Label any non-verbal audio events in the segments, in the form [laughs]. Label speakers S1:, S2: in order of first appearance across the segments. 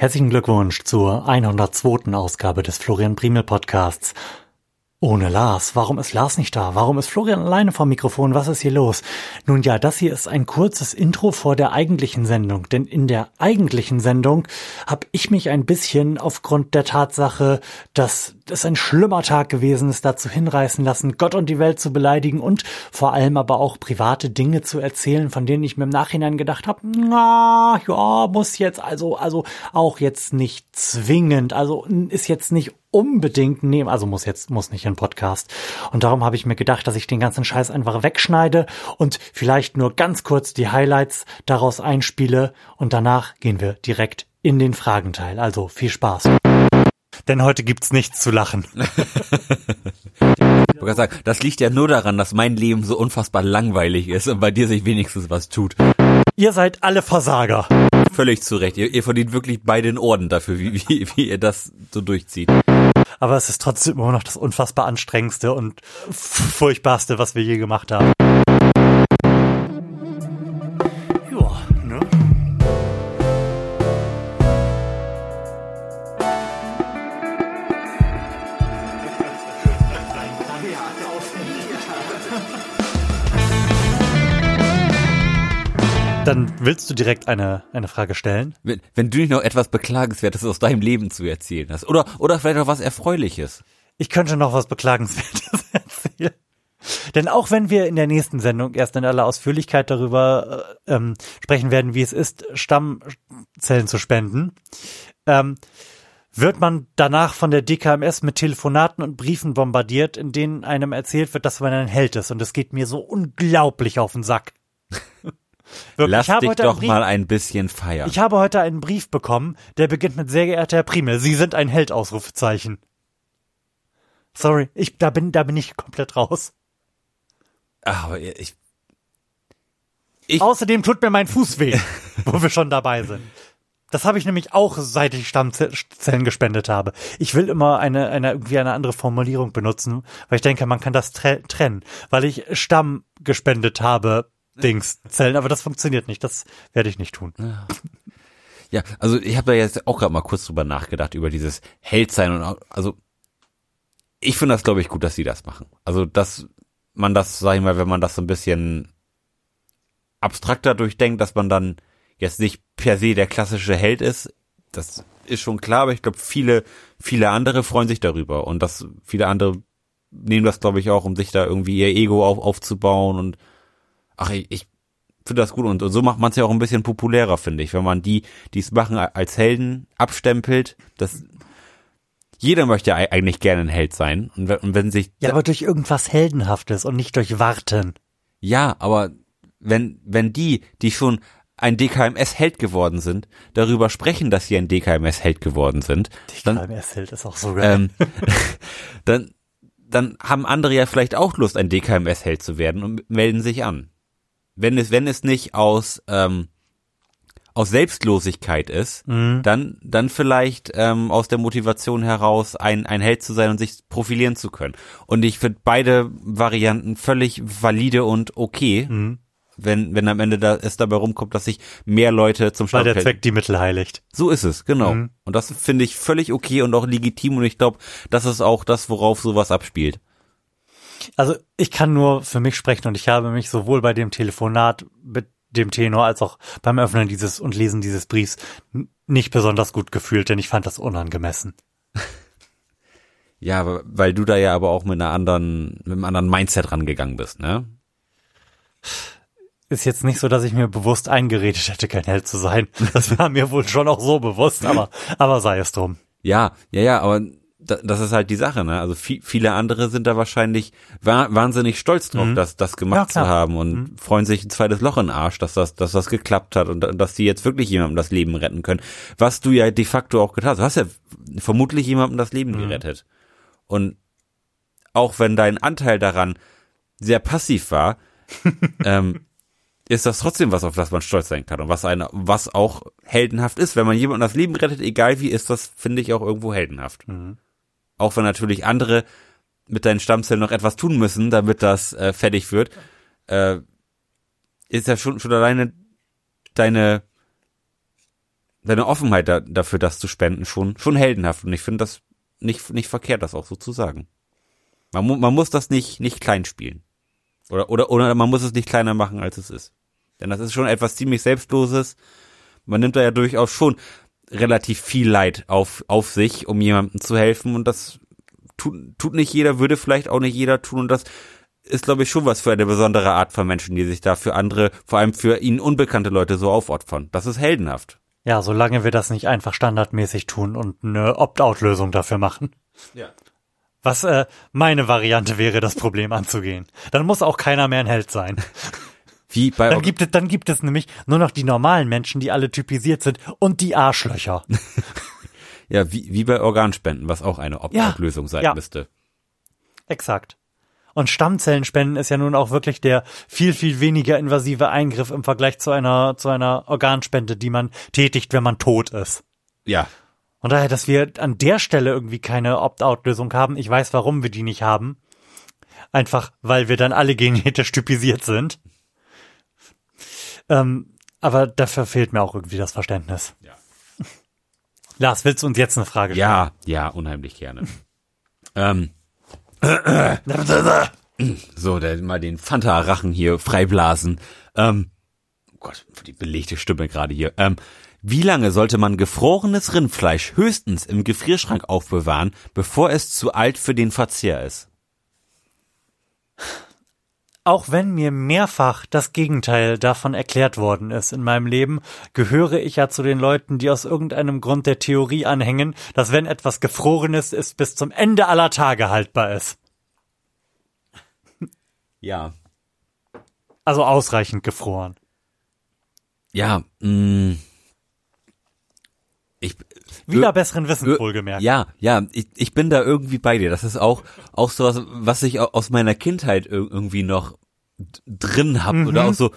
S1: Herzlichen Glückwunsch zur 102. Ausgabe des Florian Primel Podcasts. Ohne Lars. Warum ist Lars nicht da? Warum ist Florian alleine vom Mikrofon? Was ist hier los? Nun ja, das hier ist ein kurzes Intro vor der eigentlichen Sendung, denn in der eigentlichen Sendung habe ich mich ein bisschen aufgrund der Tatsache, dass es ein schlimmer Tag gewesen ist, dazu hinreißen lassen, Gott und die Welt zu beleidigen und vor allem aber auch private Dinge zu erzählen, von denen ich mir im Nachhinein gedacht habe, na ja, muss jetzt also also auch jetzt nicht zwingend, also ist jetzt nicht unbedingt nehmen, also muss jetzt, muss nicht in Podcast. Und darum habe ich mir gedacht, dass ich den ganzen Scheiß einfach wegschneide und vielleicht nur ganz kurz die Highlights daraus einspiele und danach gehen wir direkt in den Fragenteil. Also viel Spaß. Denn heute gibt's nichts zu lachen. [laughs]
S2: Ich wollte sagen, das liegt ja nur daran, dass mein Leben so unfassbar langweilig ist und bei dir sich wenigstens was tut.
S1: Ihr seid alle Versager.
S2: Völlig zu Recht. Ihr, ihr verdient wirklich beide den Orden dafür, wie, wie, wie ihr das so durchzieht
S1: aber es ist trotzdem immer noch das unfassbar anstrengendste und furchtbarste, was wir je gemacht haben. Dann willst du direkt eine, eine Frage stellen?
S2: Wenn, wenn du nicht noch etwas Beklagenswertes aus deinem Leben zu erzählen hast. Oder, oder vielleicht noch was Erfreuliches.
S1: Ich könnte noch was Beklagenswertes [laughs] erzählen. Denn auch wenn wir in der nächsten Sendung erst in aller Ausführlichkeit darüber äh, ähm, sprechen werden, wie es ist, Stammzellen zu spenden, ähm, wird man danach von der DKMS mit Telefonaten und Briefen bombardiert, in denen einem erzählt wird, dass man ein Held ist. Und es geht mir so unglaublich auf den Sack. [laughs]
S2: Wirklich, Lass dich doch Brief, mal ein bisschen feiern.
S1: Ich habe heute einen Brief bekommen, der beginnt mit sehr geehrter Herr Primel, Sie sind ein Held, Ausrufezeichen. Sorry, ich, da bin, da bin ich komplett raus.
S2: Aber ich,
S1: ich Außerdem tut mir mein Fuß weh, [laughs] wo wir schon dabei sind. Das habe ich nämlich auch, seit ich Stammzellen gespendet habe. Ich will immer eine, eine irgendwie eine andere Formulierung benutzen, weil ich denke, man kann das trennen, weil ich Stamm gespendet habe [laughs] Dings zählen, aber das funktioniert nicht. Das werde ich nicht tun.
S2: Ja. Ja, also ich habe da jetzt auch gerade mal kurz drüber nachgedacht über dieses Heldsein und also ich finde das glaube ich gut, dass sie das machen. Also dass man das, sag ich mal, wenn man das so ein bisschen abstrakter durchdenkt, dass man dann jetzt nicht per se der klassische Held ist, das ist schon klar, aber ich glaube viele viele andere freuen sich darüber und dass viele andere nehmen das glaube ich auch, um sich da irgendwie ihr Ego auf, aufzubauen und ach, ich, ich finde das gut und, und so macht man es ja auch ein bisschen populärer, finde ich, wenn man die, die es machen, als Helden abstempelt. Das jeder möchte eigentlich gerne ein Held sein und, und wenn sich
S1: ja, aber durch irgendwas heldenhaftes und nicht durch Warten.
S2: Ja, aber wenn wenn die, die schon ein DKMS-Held geworden sind, darüber sprechen, dass sie ein DKMS-Held geworden sind.
S1: DKMS-Held ist auch so geil.
S2: Ähm, [laughs] dann, dann haben andere ja vielleicht auch Lust, ein DKMS-Held zu werden und melden sich an wenn es, wenn es nicht aus, ähm, aus Selbstlosigkeit ist, mhm. dann, dann vielleicht ähm, aus der Motivation heraus, ein, ein Held zu sein und sich profilieren zu können. Und ich finde beide Varianten völlig valide und okay. Mhm. Wenn, wenn am Ende da es dabei rumkommt, dass sich mehr Leute zum
S1: Weil der Zweck die Mittel heiligt.
S2: So ist es, genau. Mhm. Und das finde ich völlig okay und auch legitim und ich glaube, das ist auch das, worauf sowas abspielt.
S1: Also ich kann nur für mich sprechen und ich habe mich sowohl bei dem Telefonat mit dem Tenor als auch beim Öffnen dieses und Lesen dieses Briefs nicht besonders gut gefühlt, denn ich fand das unangemessen. [laughs]
S2: Ja, weil du da ja aber auch mit einer anderen, mit einem anderen Mindset rangegangen bist, ne?
S1: Ist jetzt nicht so, dass ich mir bewusst eingeredet hätte, kein Held zu sein. Das war mir wohl schon auch so bewusst, aber, aber sei es drum.
S2: Ja, ja, ja, aber das ist halt die Sache, ne? Also viel, viele andere sind da wahrscheinlich wahnsinnig stolz drauf, mhm. das, das gemacht ja, zu haben und mhm. freuen sich ein zweites Loch in den Arsch, dass das, dass das geklappt hat und dass die jetzt wirklich jemandem das Leben retten können. Was du ja de facto auch getan hast. Du hast ja vermutlich jemandem das Leben mhm. gerettet. Und auch wenn dein Anteil daran sehr passiv war, [laughs] ähm, ist das trotzdem was, auf das man stolz sein kann und was eine, was auch heldenhaft ist. Wenn man jemandem das Leben rettet, egal wie, ist das, finde ich, auch irgendwo heldenhaft. Auch wenn natürlich andere mit deinen Stammzellen noch etwas tun müssen, damit das äh, fertig wird, äh, ist ja schon, schon alleine deine deine Offenheit da, dafür, das zu spenden, schon, schon heldenhaft. Und ich finde das nicht, nicht verkehrt, das auch so zu sagen. Man, mu man muss das nicht, nicht klein spielen. Oder, oder, oder man muss es nicht kleiner machen, als es ist. Denn das ist schon etwas ziemlich Selbstloses. Man nimmt da ja durchaus schon relativ viel Leid auf, auf sich, um jemandem zu helfen. Und das tut, tut nicht jeder, würde vielleicht auch nicht jeder tun. Und das ist, glaube ich, schon was für eine besondere Art von Menschen, die sich da für andere, vor allem für ihnen unbekannte Leute so aufopfern. Das ist heldenhaft.
S1: Ja, solange wir das nicht einfach standardmäßig tun und eine Opt-out-Lösung dafür machen.
S2: Ja.
S1: Was äh, meine Variante wäre, das Problem anzugehen. Dann muss auch keiner mehr ein Held sein. [laughs]
S2: Wie bei
S1: Dann gibt es, dann gibt es nämlich nur noch die normalen Menschen, die alle typisiert sind und die Arschlöcher. [laughs]
S2: ja, wie, wie bei Organspenden, was auch eine Opt-out-Lösung sein
S1: ja.
S2: müsste.
S1: Exakt. Und Stammzellenspenden ist ja nun auch wirklich der viel, viel weniger invasive Eingriff im Vergleich zu einer, zu einer Organspende, die man tätigt, wenn man tot ist.
S2: Ja.
S1: Und daher, dass wir an der Stelle irgendwie keine Opt-out-Lösung haben, ich weiß, warum wir die nicht haben. Einfach, weil wir dann alle genetisch typisiert sind. Ähm, aber dafür fehlt mir auch irgendwie das Verständnis.
S2: Ja. [laughs]
S1: Lars, willst du uns jetzt eine Frage stellen?
S2: Ja, ja, unheimlich gerne. [laughs] ähm, [laughs] so, der, mal den Fanta-Rachen hier freiblasen. Ähm, oh Gott, die belegte Stimme gerade hier. Ähm, wie lange sollte man gefrorenes Rindfleisch höchstens im Gefrierschrank aufbewahren, bevor es zu alt für den Verzehr ist?
S1: Auch wenn mir mehrfach das Gegenteil davon erklärt worden ist in meinem Leben, gehöre ich ja zu den Leuten, die aus irgendeinem Grund der Theorie anhängen, dass wenn etwas gefrorenes ist, bis zum Ende aller Tage haltbar ist. [laughs]
S2: Ja.
S1: Also ausreichend gefroren.
S2: Ja, mh, ich,
S1: Wieder besseren Wissens wohlgemerkt.
S2: Ja, ja, ich, ich bin da irgendwie bei dir. Das ist auch, auch so was, was ich au- aus meiner Kindheit ir- irgendwie noch drin hab oder auch so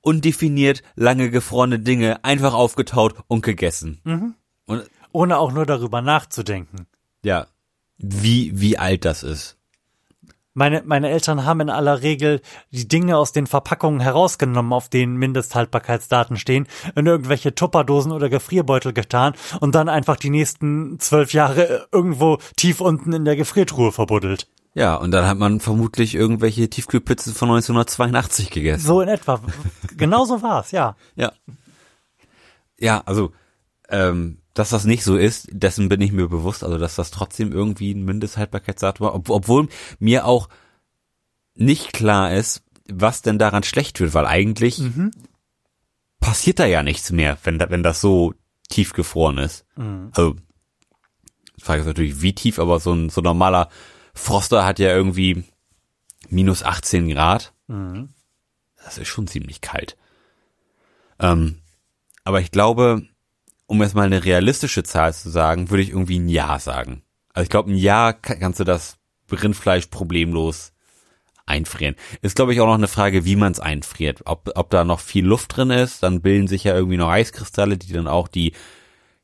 S2: undefiniert lange gefrorene Dinge einfach aufgetaut und gegessen. Und
S1: Ohne auch nur darüber nachzudenken.
S2: ja, wie, wie alt das ist.
S1: Meine, meine Eltern haben in aller Regel die Dinge aus den Verpackungen herausgenommen, auf denen Mindesthaltbarkeitsdaten stehen, in irgendwelche Tupperdosen oder Gefrierbeutel getan und dann einfach die nächsten zwölf Jahre irgendwo tief unten in der Gefriertruhe verbuddelt.
S2: Ja, und dann hat man vermutlich irgendwelche Tiefkühlpizzen von 1982 gegessen.
S1: So in etwa. Genau so war's, ja.
S2: Ja. Ja, also, ähm, dass das nicht so ist, dessen bin ich mir bewusst, also dass das trotzdem irgendwie ein Mindesthaltbarkeitsdatum war, ob, obwohl mir auch nicht klar ist, was denn daran schlecht wird, weil eigentlich passiert da ja nichts mehr, wenn, da, wenn das so tief gefroren ist. Also, die Frage ist natürlich, wie tief, aber so ein so normaler Froster hat ja irgendwie minus 18 Grad. Das ist schon ziemlich kalt. Ähm, aber ich glaube, um jetzt mal eine realistische Zahl zu sagen, würde ich irgendwie ein Jahr sagen. Also ich glaube, ein Jahr kann, kannst du das Rindfleisch problemlos einfrieren. Ist, glaube ich, auch noch eine Frage, wie man es einfriert. Ob, ob da noch viel Luft drin ist, dann bilden sich ja irgendwie noch Eiskristalle, die dann auch die,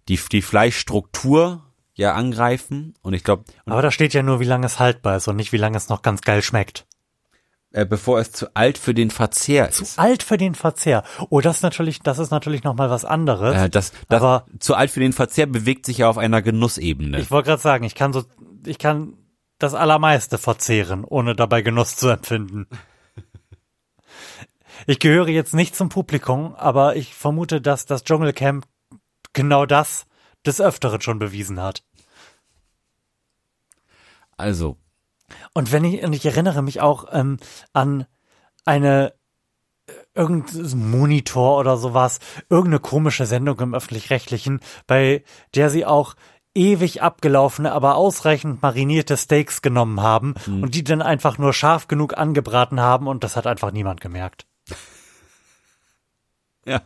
S2: die, die Fleischstruktur ja angreifen. Und ich glaube,
S1: Aber da steht ja nur, wie lange es haltbar ist und nicht, wie lange es noch ganz geil schmeckt.
S2: Äh, bevor es zu alt für den Verzehr ist.
S1: Alt für den Verzehr. Oh, das natürlich, das ist natürlich noch mal was anderes.
S2: Äh, das, das
S1: Aber-
S2: zu alt für den Verzehr bewegt sich ja auf einer Genussebene.
S1: Ich wollte gerade sagen, ich kann so, ich kann das Allermeiste verzehren, ohne dabei Genuss zu empfinden. Ich gehöre jetzt nicht zum Publikum, aber ich vermute, dass das Dschungelcamp genau das des Öfteren schon bewiesen hat.
S2: Also,
S1: Und wenn ich, und ich erinnere mich auch ähm, an eine äh, irgendein Monitor oder sowas, irgendeine komische Sendung im öffentlich-rechtlichen, bei der sie auch ewig abgelaufene, aber ausreichend marinierte Steaks genommen haben und die dann einfach nur scharf genug angebraten haben und das hat einfach niemand gemerkt. [laughs]
S2: ja.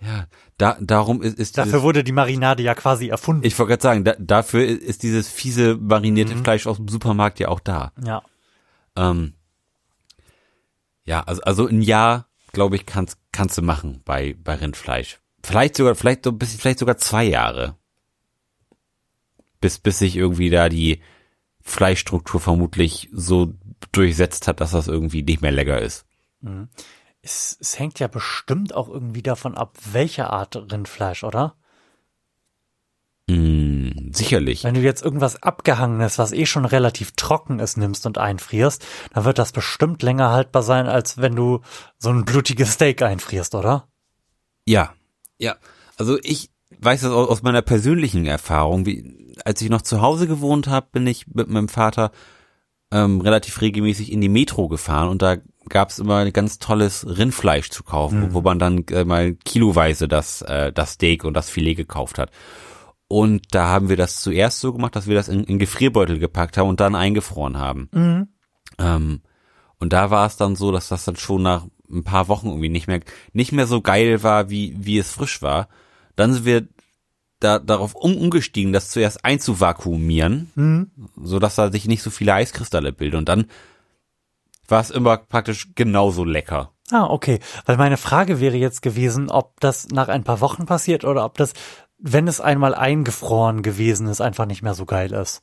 S2: Ja, da, darum ist, ist
S1: Dafür
S2: dieses,
S1: wurde die Marinade ja quasi erfunden.
S2: ich wollte gerade sagen, da, dafür ist dieses fiese marinierte
S1: Mhm.
S2: Fleisch aus dem Supermarkt ja auch da.
S1: ja.
S2: Ähm, ja, also, also ein Jahr, glaube ich, kannst, kannst du machen bei, bei Rindfleisch. Vielleicht sogar, vielleicht so ein bisschen, vielleicht sogar zwei Jahre. Bis, bis sich irgendwie da die Fleischstruktur vermutlich so durchsetzt hat, dass das irgendwie nicht mehr lecker ist.
S1: Es, es hängt ja bestimmt auch irgendwie davon ab, welche Art Rindfleisch, oder?
S2: Mm, sicherlich.
S1: Wenn du jetzt irgendwas Abgehangenes, was eh schon relativ trocken ist, nimmst und einfrierst, dann wird das bestimmt länger haltbar sein, als wenn du so ein blutiges Steak einfrierst, oder?
S2: Ja, ja. Also ich weiß das aus meiner persönlichen Erfahrung. Wie, als ich noch zu Hause gewohnt habe, bin ich mit meinem Vater ähm, relativ regelmäßig in die Metro gefahren und da gab's immer ein ganz tolles Rindfleisch zu kaufen, mhm. wo man dann äh, mal kiloweise das, äh, das Steak und das Filet gekauft hat. Und da haben wir das zuerst so gemacht, dass wir das in, in Gefrierbeutel gepackt haben und dann eingefroren haben. Mhm. Ähm, und da war es dann so, dass das dann schon nach ein paar Wochen irgendwie nicht mehr, nicht mehr so geil war, wie, wie es frisch war. Dann sind wir da, darauf um, umgestiegen, das zuerst einzuvakuumieren, mhm. so dass da sich nicht so viele Eiskristalle bilden. Und dann war es immer praktisch genauso lecker.
S1: Ah, okay. Weil meine Frage wäre jetzt gewesen, ob das nach ein paar Wochen passiert oder ob das wenn es einmal eingefroren gewesen ist, einfach nicht mehr so geil ist.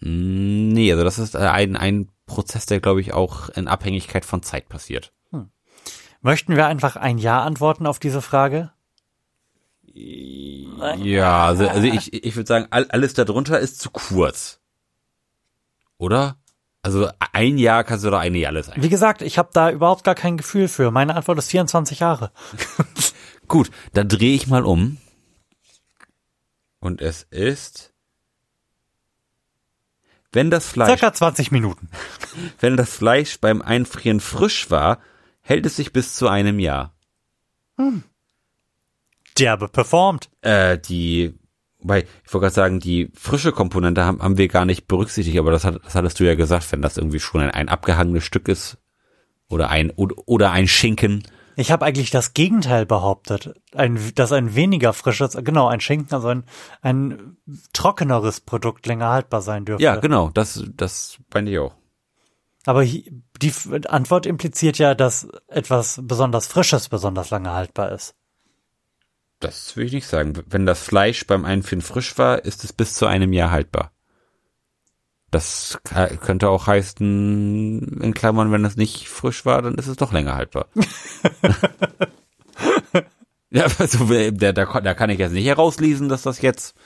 S2: Nee, also das ist ein, ein Prozess, der, glaube ich, auch in Abhängigkeit von Zeit passiert. Hm.
S1: Möchten wir einfach ein Ja antworten auf diese Frage?
S2: Ja, also, also ich, ich würde sagen, alles darunter ist zu kurz. Oder? Also ein Jahr kannst du doch eigentlich alles
S1: ein. Wie gesagt, ich habe da überhaupt gar kein Gefühl für. Meine Antwort ist 24 Jahre. [laughs]
S2: Gut, dann drehe ich mal um. Und es ist, wenn das Fleisch.
S1: Circa 20 Minuten. [laughs]
S2: Wenn das Fleisch beim Einfrieren frisch war, hält es sich bis zu einem Jahr. Hm.
S1: Derbe performt.
S2: Äh, die, weil, ich wollte gerade sagen, die frische Komponente haben, haben wir gar nicht berücksichtigt, aber das, hat, das hattest du ja gesagt, wenn das irgendwie schon ein, ein abgehangenes Stück ist oder ein, oder, ein Schinken,
S1: ich habe eigentlich das Gegenteil behauptet, ein, dass ein weniger frisches, genau, ein Schinken, also ein, ein trockeneres Produkt länger haltbar sein dürfte.
S2: Ja, genau, das, das meine ich auch.
S1: Aber die Antwort impliziert ja, dass etwas besonders Frisches besonders lange haltbar ist.
S2: Das will ich nicht sagen. Wenn das Fleisch beim Einführen frisch war, ist es bis zu einem Jahr haltbar. Das könnte auch heißen, in Klammern, wenn es nicht frisch war, dann ist es doch länger haltbar. [laughs] ja, also da, da, kann ich jetzt nicht herauslesen, dass das jetzt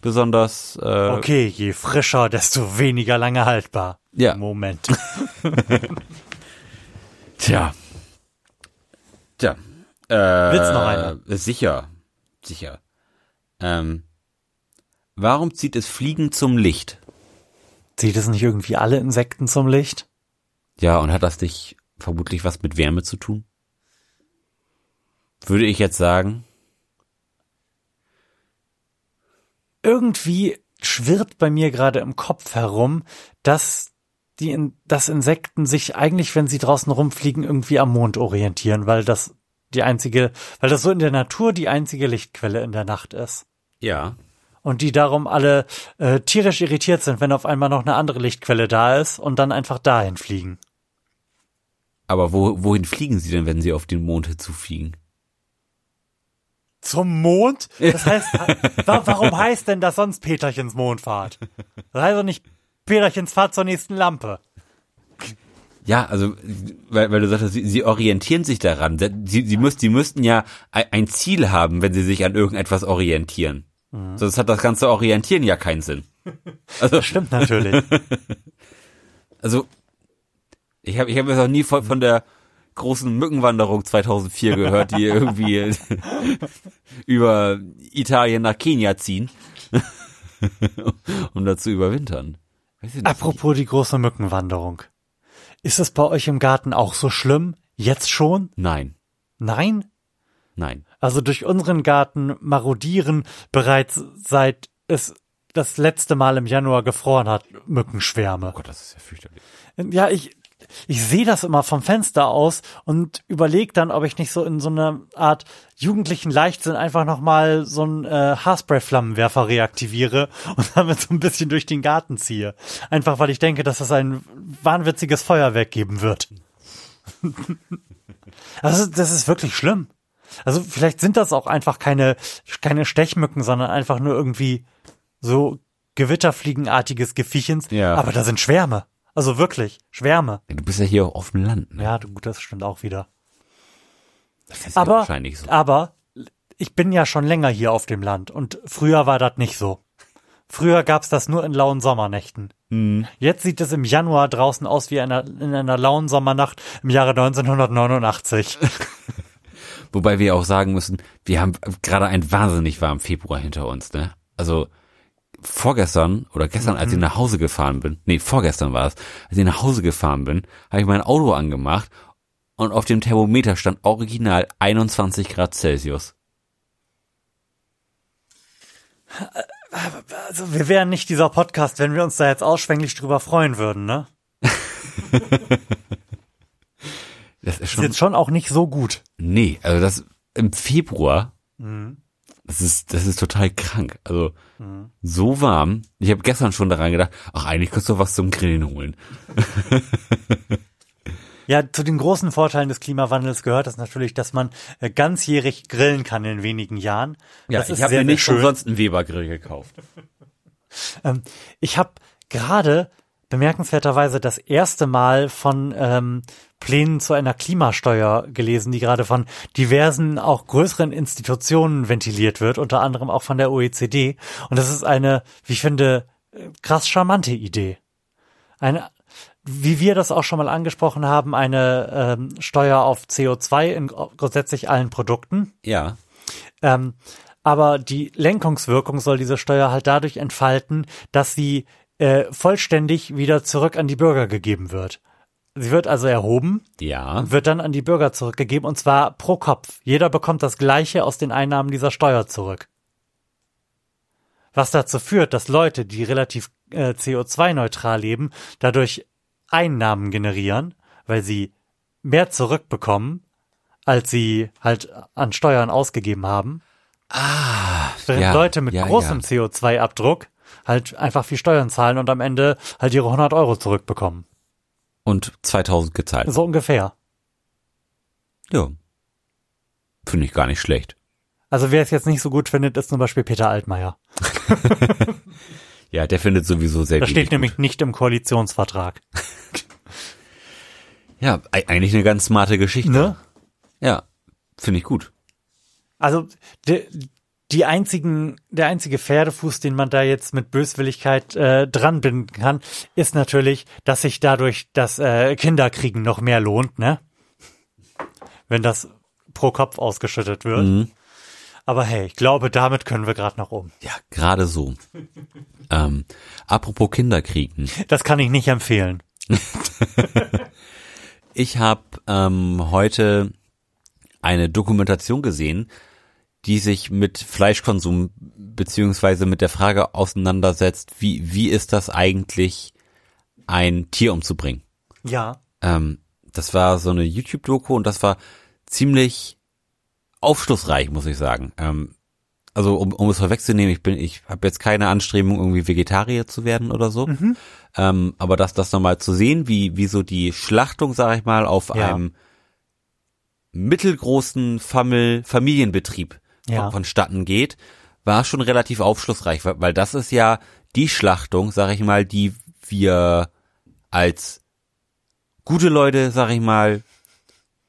S2: besonders. Äh
S1: okay, je frischer, desto weniger lange haltbar.
S2: Ja.
S1: Moment. [laughs]
S2: Tja. Tja. Äh,
S1: Willst noch eine?
S2: Sicher. Sicher. Ähm, warum zieht es Fliegen zum Licht?
S1: Zieht es nicht irgendwie alle Insekten zum Licht?
S2: Ja, und hat das nicht vermutlich was mit Wärme zu tun? Würde ich jetzt sagen.
S1: Irgendwie schwirrt bei mir gerade im Kopf herum, dass die, dass Insekten sich eigentlich, wenn sie draußen rumfliegen, irgendwie am Mond orientieren, weil das die einzige, weil das so in der Natur die einzige Lichtquelle in der Nacht ist.
S2: Ja
S1: und die darum alle äh, tierisch irritiert sind, wenn auf einmal noch eine andere Lichtquelle da ist und dann einfach dahin fliegen.
S2: Aber wo, wohin fliegen sie denn, wenn sie auf den Mond zufliegen?
S1: Zum Mond? Das [laughs] heißt, wa warum heißt denn das sonst Peterchens Mondfahrt? Das heißt doch nicht Peterchens Fahrt zur nächsten Lampe.
S2: Ja, also, weil, weil du sagst, sie, sie orientieren sich daran. Sie, sie, müsst, sie müssten ja ein Ziel haben, wenn sie sich an irgendetwas orientieren. Mhm. Sonst hat das ganze Orientieren ja keinen Sinn. [laughs]
S1: Also, das stimmt natürlich. [laughs]
S2: also, ich habe ich hab jetzt noch nie von, von der großen Mückenwanderung 2004 gehört, die irgendwie [laughs] über Italien nach Kenia ziehen, um da zu überwintern.
S1: Apropos die große Mückenwanderung. Ist es bei euch im Garten auch so schlimm? Jetzt schon?
S2: Nein.
S1: Nein?
S2: Nein.
S1: Also durch unseren Garten marodieren bereits seit es das letzte Mal im Januar gefroren hat, Mückenschwärme.
S2: Oh Gott, das ist ja fürchterlich.
S1: Ja, ich, ich sehe das immer vom Fenster aus und überlege dann, ob ich nicht so in so einer Art jugendlichen Leichtsinn einfach nochmal so einen äh, Haarspray-Flammenwerfer reaktiviere und [laughs] damit so ein bisschen durch den Garten ziehe. Einfach weil ich denke, dass es ein wahnwitziges Feuerwerk geben wird. [laughs] also, das ist wirklich schlimm. Also vielleicht sind das auch einfach keine, keine Stechmücken, sondern einfach nur irgendwie so Gewitterfliegenartiges Gefiechens.
S2: Ja.
S1: Aber da sind Schwärme. Also wirklich, Schwärme.
S2: Du bist ja hier auf dem Land.
S1: Ne? Ja, gut, das stimmt auch wieder.
S2: Das ist
S1: Aber,
S2: wahrscheinlich so.
S1: aber ich bin ja schon länger hier auf dem Land und früher war das nicht so. Früher gab's das nur in lauen Sommernächten.
S2: Hm.
S1: Jetzt sieht es im Januar draußen aus wie einer, in einer lauen Sommernacht im Jahre 1989. [laughs]
S2: Wobei wir auch sagen müssen, wir haben gerade einen wahnsinnig warmen Februar hinter uns, ne? Also vorgestern oder gestern, als ich nach Hause gefahren bin, nee, vorgestern war es, als ich nach Hause gefahren bin, habe ich mein Auto angemacht und auf dem Thermometer stand original 21 Grad Celsius.
S1: Also wir wären nicht dieser Podcast, wenn wir uns da jetzt ausschwänglich drüber freuen würden, ne? [laughs]
S2: Das ist
S1: Ist
S2: schon,
S1: jetzt schon auch nicht so gut.
S2: nee, also das im Februar,
S1: Mhm.
S2: Das ist, das ist total krank. Also so warm. Ich habe gestern schon daran gedacht, ach eigentlich kannst du was zum Grillen holen.
S1: Ja, zu den großen Vorteilen des Klimawandels gehört es natürlich, dass man äh, ganzjährig grillen kann in wenigen Jahren. das ist
S2: ich habe mir nicht
S1: schön.
S2: umsonst einen Weber-Grill gekauft.
S1: Ähm, ich habe gerade bemerkenswerterweise das erste Mal von ähm, Plänen zu einer Klimasteuer gelesen, die gerade von diversen, auch größeren Institutionen ventiliert wird, unter anderem auch von der OECD. Und das ist eine, wie ich finde, krass charmante Idee. Eine, wie wir das auch schon mal angesprochen haben, eine ähm, Steuer auf CO2 in grundsätzlich allen Produkten.
S2: Ja.
S1: Ähm, aber die Lenkungswirkung soll diese Steuer halt dadurch entfalten, dass sie äh, vollständig wieder zurück an die Bürger gegeben wird. Sie wird also erhoben,
S2: Ja.
S1: wird dann an die Bürger zurückgegeben und zwar pro Kopf. Jeder bekommt das Gleiche aus den Einnahmen dieser Steuer zurück. Was dazu führt, dass Leute, die relativ äh, CO2-neutral leben, dadurch Einnahmen generieren, weil sie mehr zurückbekommen, als sie halt an Steuern ausgegeben haben.
S2: Ah. Ja,
S1: Leute mit
S2: ja,
S1: großem
S2: Ja.
S1: CO2-Abdruck halt einfach viel Steuern zahlen und am Ende halt ihre 100 Euro zurückbekommen.
S2: Und 2000 gezahlt.
S1: So ungefähr.
S2: Ja. Finde ich gar nicht schlecht.
S1: Also wer es jetzt nicht so gut findet, ist zum Beispiel Peter Altmaier. [laughs]
S2: Ja, der findet sowieso sehr
S1: Das steht nämlich nicht im Koalitionsvertrag. [laughs]
S2: Ja, eigentlich eine ganz smarte Geschichte.
S1: Ne?
S2: Ja, finde ich gut.
S1: Also de, die einzigen, der einzige Pferdefuß, den man da jetzt mit Böswilligkeit äh, dran binden kann, ist natürlich, dass sich dadurch das äh, Kinderkriegen noch mehr lohnt, ne? Wenn das pro Kopf ausgeschüttet wird.
S2: Mhm.
S1: Aber hey, ich glaube, damit können wir gerade noch um.
S2: Ja, gerade so. [laughs] ähm, apropos Kinderkriegen.
S1: Das kann ich nicht empfehlen. [laughs]
S2: Ich habe ähm, heute eine Dokumentation gesehen, die sich mit Fleischkonsum beziehungsweise mit der Frage auseinandersetzt, wie, wie ist das eigentlich, ein Tier umzubringen?
S1: Ja.
S2: Ähm, das war so eine YouTube-Doku und das war ziemlich aufschlussreich, muss ich sagen. Ähm, also um, um es vorwegzunehmen, ich bin, ich habe jetzt keine Anstrebung, irgendwie Vegetarier zu werden oder so. Ähm, aber das, das nochmal zu sehen, wie, wie so die Schlachtung, sag ich mal, auf
S1: Ja.
S2: einem mittelgroßen Famil Familienbetrieb
S1: Ja.
S2: von, vonstatten geht, war schon relativ aufschlussreich, weil, weil das ist ja die Schlachtung, sag ich mal, die wir als gute Leute, sag ich mal,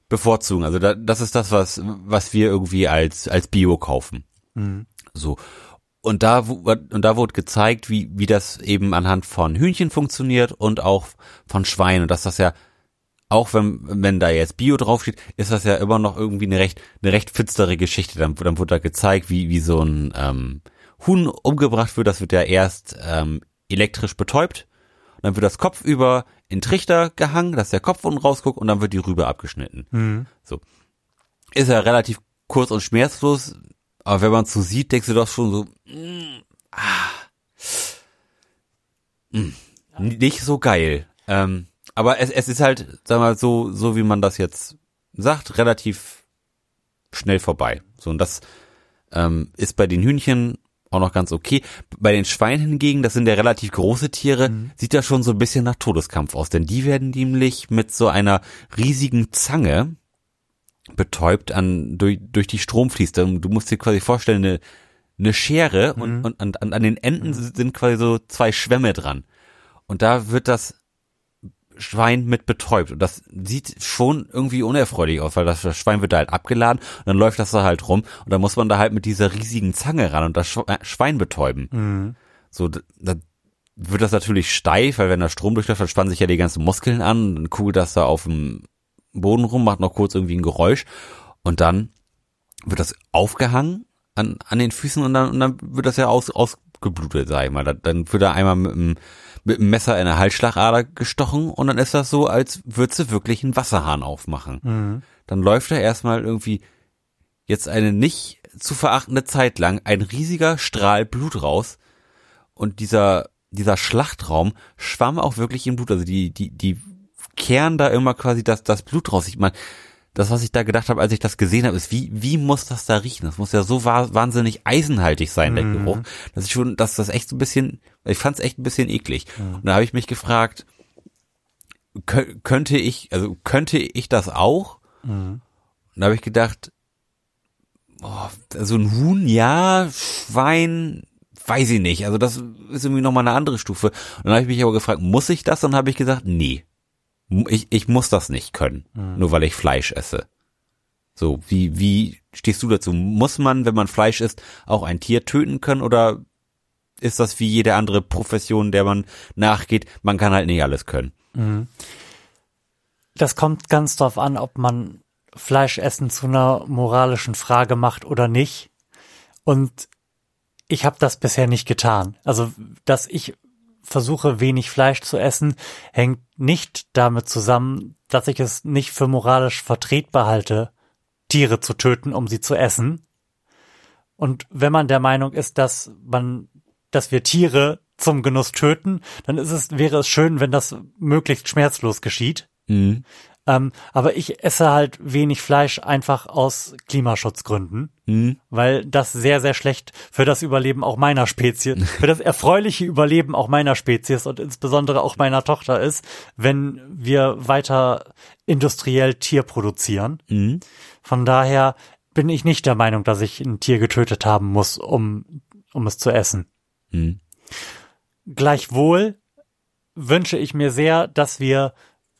S2: bevorzugen. Also da, das ist das, was, was wir irgendwie als, als Bio kaufen.
S1: Mhm.
S2: So. Und da, und da wurde gezeigt, wie, wie das eben anhand von Hühnchen funktioniert und auch von Schweinen. Und dass das ja, auch wenn, wenn da jetzt Bio draufsteht, ist das ja immer noch irgendwie eine recht, eine recht finstere Geschichte. Dann, dann wurde da gezeigt, wie, wie so ein ähm, Huhn umgebracht wird. Das wird ja erst ähm, elektrisch betäubt. Und dann wird das Kopf über in Trichter gehangen, dass der Kopf unten rausguckt und dann wird die Rübe abgeschnitten.
S1: Mhm.
S2: So. Ist ja relativ kurz und schmerzlos, aber wenn man es so sieht, denkst du doch schon so, mm, ah, mm, nicht so geil. Ähm, aber es, es ist halt, sag mal, so, so wie man das jetzt sagt, relativ schnell vorbei. So, und das ähm, ist bei den Hühnchen auch noch ganz okay. Bei den Schweinen hingegen, das sind ja relativ große Tiere, sieht das schon so ein bisschen nach Todeskampf aus, denn die werden nämlich mit so einer riesigen Zange betäubt an durch, durch die Stromfließe. Du musst dir quasi vorstellen, eine, eine Schere und, und an, an an den Enden sind quasi so zwei Schwämme dran. Und da wird das Schwein mit betäubt. Und das sieht schon irgendwie unerfreulich aus, weil das, das Schwein wird da halt abgeladen und dann läuft das da halt rum und dann muss man da halt mit dieser riesigen Zange ran und das äh, Schwein betäuben. Mhm. So, da wird das natürlich steif, weil wenn da Strom durchläuft, dann spannen sich ja die ganzen Muskeln an, dann kugelt das da auf dem Boden rum, macht noch kurz irgendwie ein Geräusch und dann wird das aufgehangen an, an den Füßen und dann, und dann wird das ja aus, ausgeblutet, sag ich mal. Dann wird er einmal mit einem, mit einem Messer in eine Halsschlagader gestochen und dann ist das so, als würdest du wirklich einen Wasserhahn aufmachen. Mhm. Dann läuft da erstmal irgendwie jetzt eine nicht zu verachtende Zeit lang ein riesiger Strahl Blut raus und dieser dieser Schlachtraum schwamm auch wirklich im Blut. Also die, die, die kehren da immer quasi das, das Blut raus. Ich meine, das, was ich da gedacht habe, als ich das gesehen habe, ist, wie, wie muss das da riechen? Das muss ja so wahnsinnig eisenhaltig sein, der mhm. Geruch. Dass ich schon, dass das echt so ein bisschen, ich fand es echt ein bisschen eklig. Mhm. Und da habe ich mich gefragt, könnte ich, also könnte ich das auch? Mhm. Und da habe ich gedacht, oh, also ein Huhn, ja, Schwein, weiß ich nicht. Also das ist irgendwie nochmal eine andere Stufe. Und dann habe ich mich aber gefragt, muss ich das? Und dann habe ich gesagt, nee. Ich, ich muss das nicht können, mhm. nur weil ich Fleisch esse. So, wie, wie stehst du dazu? Muss man, wenn man Fleisch isst, auch ein Tier töten können oder ist das wie jede andere Profession, der man nachgeht? Man kann halt nicht alles können. Mhm.
S1: Das kommt ganz drauf an, ob man Fleischessen zu einer moralischen Frage macht oder nicht. Und ich habe das bisher nicht getan. Also, dass ich versuche, wenig Fleisch zu essen, hängt nicht damit zusammen, dass ich es nicht für moralisch vertretbar halte, Tiere zu töten, um sie zu essen. Und wenn man der Meinung ist, dass man, dass wir Tiere zum Genuss töten, dann ist es, wäre es schön, wenn das möglichst schmerzlos geschieht. Mhm. Ähm, aber ich esse halt wenig Fleisch einfach aus Klimaschutzgründen, mhm. weil das sehr, sehr schlecht für das Überleben auch meiner Spezies, [laughs] für das erfreuliche Überleben auch meiner Spezies und insbesondere auch meiner Tochter ist, wenn wir weiter industriell Tier produzieren. Mhm. Von daher bin ich nicht der Meinung, dass ich ein Tier getötet haben muss, um, um es zu essen. Mhm. Gleichwohl wünsche ich mir sehr, dass wir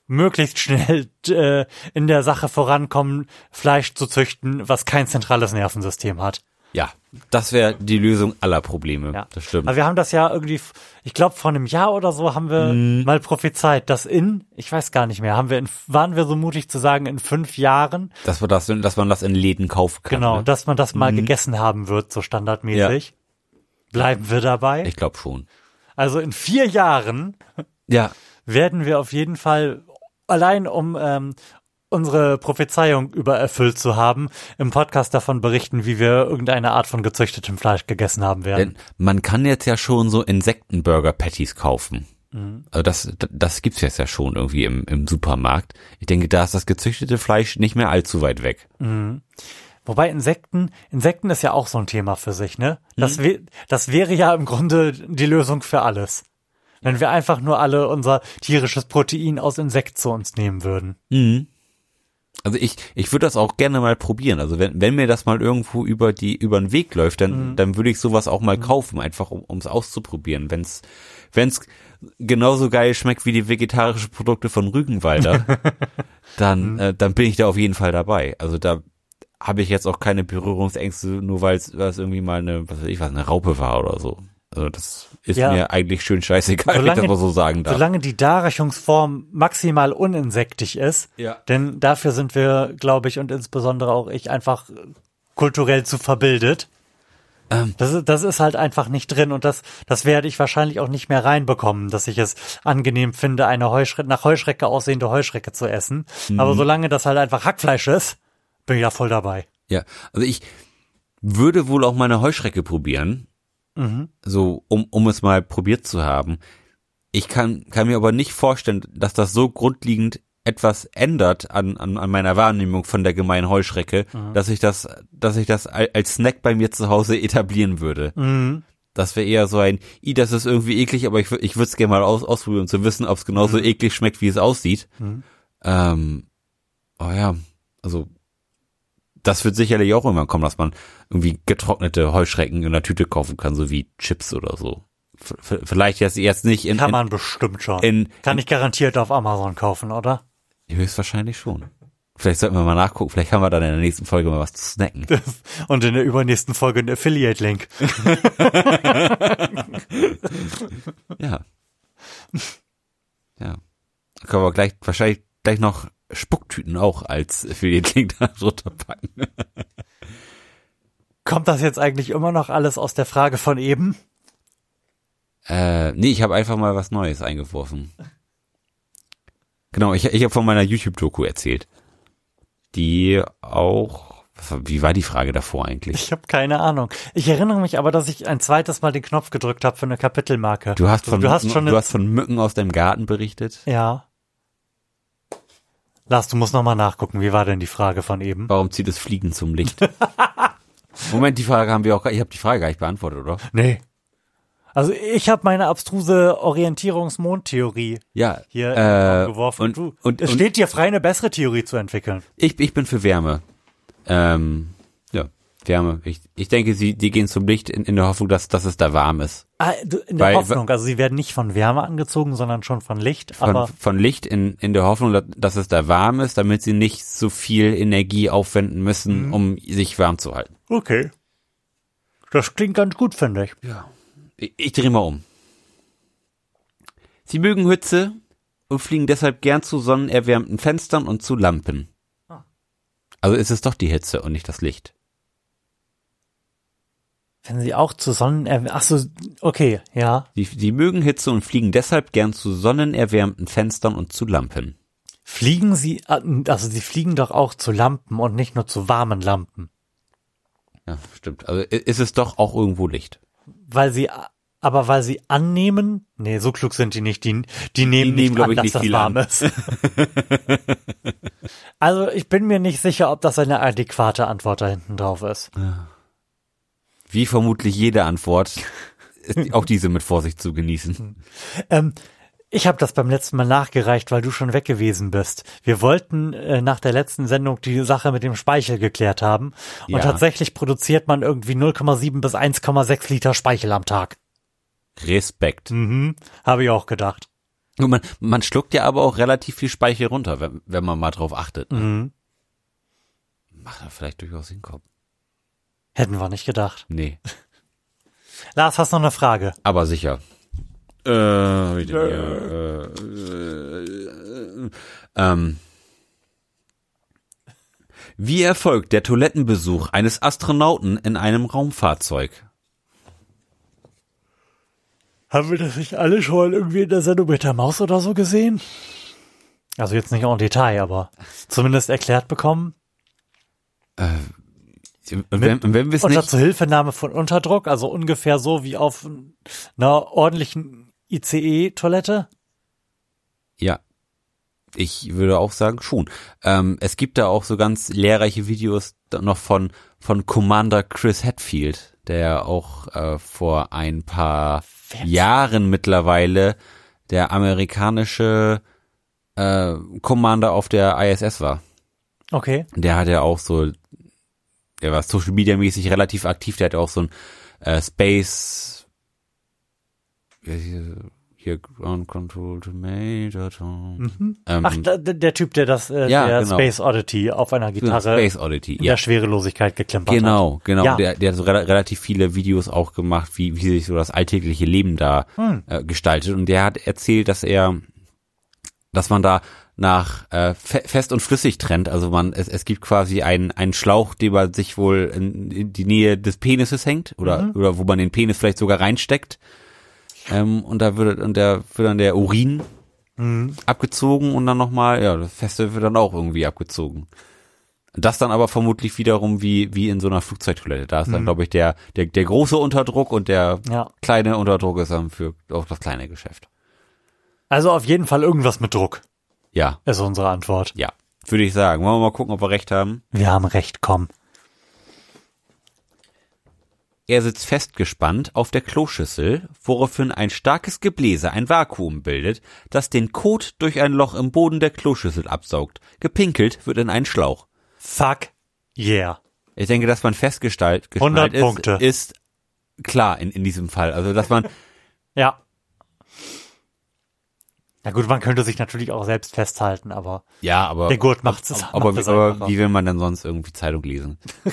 S1: möglichst schnell äh, in der Sache vorankommen, Fleisch zu züchten, was kein zentrales Nervensystem hat.
S2: Ja, das wäre die Lösung aller Probleme. Ja. Das stimmt.
S1: Aber wir haben das ja irgendwie, ich glaube, vor einem Jahr oder so haben wir mm. mal prophezeit, dass in, ich weiß gar nicht mehr, haben wir in, waren wir so mutig zu sagen, in fünf Jahren.
S2: Dass wir das, dass man das in Läden kaufen kann.
S1: Genau, ne? dass man das mal mm. gegessen haben wird, so standardmäßig. Ja. Bleiben wir dabei?
S2: Ich glaube schon.
S1: Also in vier Jahren.
S2: Ja.
S1: Werden wir auf jeden Fall allein um ähm, unsere Prophezeiung übererfüllt zu haben, im Podcast davon berichten, wie wir irgendeine Art von gezüchtetem Fleisch gegessen haben werden. Denn
S2: man kann jetzt ja schon so Insektenburger-Patties kaufen. Mhm. Also das, das gibt's jetzt ja schon irgendwie im, im Supermarkt. Ich denke, da ist das gezüchtete Fleisch nicht mehr allzu weit weg.
S1: Mhm. Wobei Insekten, Insekten ist ja auch so ein Thema für sich, ne? Das, mhm. das wäre ja im Grunde die Lösung für alles. Wenn wir einfach nur alle unser tierisches Protein aus Insekt zu uns nehmen würden.
S2: Mhm. Also ich, ich würde das auch gerne mal probieren. Also wenn, wenn mir das mal irgendwo über die, über den Weg läuft, dann, mhm. dann würde ich sowas auch mal mhm. kaufen, einfach um es auszuprobieren. Wenn's, wenn's genauso geil schmeckt wie die vegetarischen Produkte von Rügenwalder, [laughs] dann, mhm. äh, dann bin ich da auf jeden Fall dabei. Also da habe ich jetzt auch keine Berührungsängste, nur weil es irgendwie mal eine, was weiß ich was, eine Raupe war oder so. Also das ist ja. mir eigentlich schön scheißegal, solange, wenn ich das mal so sagen darf.
S1: Solange die Darreichungsform maximal uninsektig ist, ja. denn dafür sind wir, glaube ich, und insbesondere auch ich einfach kulturell zu verbildet. Ähm. Das, das ist halt einfach nicht drin und das, das werde ich wahrscheinlich auch nicht mehr reinbekommen, dass ich es angenehm finde, eine Heuschrecke, nach Heuschrecke aussehende Heuschrecke zu essen. Mhm. Aber solange das halt einfach Hackfleisch ist, bin ich da voll dabei.
S2: Ja, also ich würde wohl auch meine Heuschrecke probieren, Mhm. So, um, um es mal probiert zu haben. Ich kann, kann mir aber nicht vorstellen, dass das so grundlegend etwas ändert an, an, an meiner Wahrnehmung von der gemeinen Heuschrecke, mhm. dass ich das, dass ich das als Snack bei mir zu Hause etablieren würde. Mhm. Das wäre eher so ein, i, das ist irgendwie eklig, aber ich, ich würde es gerne mal aus, ausprobieren, um zu wissen, ob es genauso mhm. eklig schmeckt, wie es aussieht. Mhm. Ähm, oh ja, also das wird sicherlich auch immer kommen, dass man irgendwie getrocknete Heuschrecken in der Tüte kaufen kann, so wie Chips oder so. v- vielleicht jetzt jetzt nicht in,
S1: Kann
S2: in,
S1: man bestimmt schon.
S2: in
S1: Kann ich garantiert auf Amazon kaufen, oder?
S2: höchstwahrscheinlich schon. Vielleicht sollten wir mal nachgucken, vielleicht haben wir dann in der nächsten Folge mal was zu snacken. [laughs]
S1: Und in der übernächsten Folge ein Affiliate-Link. [laughs] [laughs]
S2: Ja. Ja. Können wir gleich, wahrscheinlich gleich noch Spucktüten auch als Affiliate-Link da drunter packen. [laughs]
S1: Kommt das jetzt eigentlich immer noch alles aus der Frage von eben?
S2: Äh, nee, ich habe einfach mal was Neues eingeworfen. Genau, ich, ich habe von meiner YouTube-Doku erzählt. Die auch, wie war die Frage davor eigentlich?
S1: Ich habe keine Ahnung. Ich erinnere mich aber, dass ich ein zweites Mal den Knopf gedrückt habe für eine Kapitelmarke.
S2: Du hast
S1: Also
S2: von,
S1: du hast schon
S2: du hast von Mücken aus deinem Garten berichtet.
S1: ja. Lars, du musst nochmal nachgucken. Wie war denn die Frage von eben?
S2: Warum zieht es Fliegen zum Licht? [laughs] Moment, die Frage haben wir auch, ich habe die Frage gar nicht beantwortet, oder?
S1: Nee. Also ich habe meine abstruse Orientierungsmondtheorie
S2: Ja,
S1: hier
S2: äh,
S1: geworfen.
S2: und,
S1: du,
S2: und,
S1: es
S2: und
S1: steht dir frei, eine bessere Theorie zu entwickeln.
S2: ich, ich bin für Wärme. Ähm, Wärme. Ich, ich denke, sie, die gehen zum Licht in, in der Hoffnung, dass, dass es da warm ist.
S1: Ah, in der
S2: Weil-
S1: Hoffnung, also sie werden nicht von Wärme angezogen, sondern schon von Licht.
S2: Von,
S1: aber
S2: von Licht in, in der Hoffnung, dass, dass es da warm ist, damit sie nicht so viel Energie aufwenden müssen,
S1: Mhm.
S2: um sich warm zu halten.
S1: okay. Das klingt ganz gut, finde ich.
S2: Ich, ich drehe mal um. Sie mögen Hitze und fliegen deshalb gern zu sonnenerwärmten Fenstern und zu Lampen.
S1: Ah.
S2: Also ist es doch die Hitze und nicht das Licht.
S1: Wenn sie auch zu Sonnen... Ach so, okay, ja.
S2: Sie, sie mögen Hitze und fliegen deshalb gern zu sonnenerwärmten Fenstern und zu Lampen.
S1: Fliegen sie, also sie fliegen doch auch zu Lampen und nicht nur zu warmen Lampen.
S2: Ja, stimmt. Also ist es doch auch irgendwo Licht.
S1: Weil sie, aber weil sie annehmen, nee, so klug sind die nicht, die, die nehmen
S2: Die nehmen,
S1: nicht an,
S2: ich,
S1: dass
S2: nicht
S1: das warm
S2: an.
S1: ist. [laughs] also ich bin mir nicht sicher, ob das eine adäquate Antwort da hinten drauf ist.
S2: Wie vermutlich jede Antwort [laughs] auch diese mit Vorsicht zu genießen.
S1: Ähm, ich habe das beim letzten Mal nachgereicht, weil du schon weg gewesen bist. Wir wollten äh, nach der letzten Sendung die Sache mit dem Speichel geklärt haben. Und
S2: Ja.
S1: tatsächlich produziert man irgendwie 0,7 bis 1,6 Liter Speichel am Tag.
S2: Respekt.
S1: Mhm, habe ich auch gedacht.
S2: Und man, man schluckt ja aber auch relativ viel Speichel runter, wenn, wenn man mal drauf achtet. Ne?
S1: Mhm.
S2: Macht da vielleicht durchaus hinkommen.
S1: Hätten wir nicht gedacht.
S2: Nee, [laughs]
S1: Lars, hast noch eine Frage?
S2: aber sicher. Äh, hab ich denn hier? Äh, äh, ähm. Wie erfolgt der Toilettenbesuch eines Astronauten in einem Raumfahrzeug?
S1: Haben wir das nicht alle schon irgendwie in der Sendung mit der Maus oder so gesehen? Also jetzt nicht en Detail, aber zumindest erklärt bekommen.
S2: Wenn, wenn
S1: Unter
S2: nicht,
S1: Zuhilfenahme von Unterdruck, also ungefähr so wie auf einer ordentlichen ICE-Toilette.
S2: Ja. Ich würde auch sagen, schon. Ähm, es gibt da auch so ganz lehrreiche Videos noch von, von Commander Chris Hadfield, der auch äh, vor ein paar
S1: Wer-
S2: Jahren mittlerweile der amerikanische äh, Commander auf der ISS war.
S1: Okay.
S2: Der hat ja auch so, der war Social Media mäßig relativ aktiv, der hat auch so ein äh, Space hier, Ground Control to Major Tom. Ähm,
S1: Ach, da, der Typ, der das, äh,
S2: Ja,
S1: der
S2: genau.
S1: Space Oddity auf einer Gitarre
S2: Space Oddity,
S1: in
S2: ja.
S1: der Schwerelosigkeit geklimpert hat.
S2: Genau, genau.
S1: Ja.
S2: Der, der hat so rela- relativ viele Videos auch gemacht, wie, wie sich so das alltägliche Leben da
S1: Hm.
S2: äh, gestaltet. Und der hat erzählt, dass er, dass man da nach äh, fe fest und flüssig trennt. Also man, es, es gibt quasi einen, einen Schlauch, den man sich wohl in, in die Nähe des Penises hängt oder,
S1: Mhm.
S2: oder wo man den Penis vielleicht sogar reinsteckt. Ähm, und da wird, und da wird dann der Urin
S1: Mhm.
S2: abgezogen und dann nochmal, ja, das Feste wird dann auch irgendwie abgezogen. Das dann aber vermutlich wiederum wie, wie in so einer Flugzeugtoilette. Da ist dann, glaube ich, der, der, der große Unterdruck und der
S1: Ja.
S2: kleine Unterdruck ist dann für auch das kleine Geschäft.
S1: Also auf jeden Fall irgendwas mit Druck,
S2: Ja,
S1: ist unsere Antwort.
S2: ja. Würde ich sagen. Wollen wir mal gucken, ob wir recht haben.
S1: Wir haben recht, komm.
S2: Er sitzt festgespannt auf der Kloschüssel, woraufhin ein starkes Gebläse ein Vakuum bildet, das den Kot durch ein Loch im Boden der Kloschüssel absaugt. Gepinkelt wird in einen Schlauch.
S1: Fuck yeah.
S2: Ich denke, dass man festgestellt
S1: 100
S2: ist,
S1: Punkte.
S2: ist klar in, in diesem Fall. Also, dass man, [laughs]
S1: Ja. Na gut, man könnte sich natürlich auch selbst festhalten, aber
S2: Ja, aber.
S1: der Gurt macht es.
S2: aber, aber
S1: einfacher.
S2: wie will man denn sonst irgendwie Zeitung lesen? [laughs]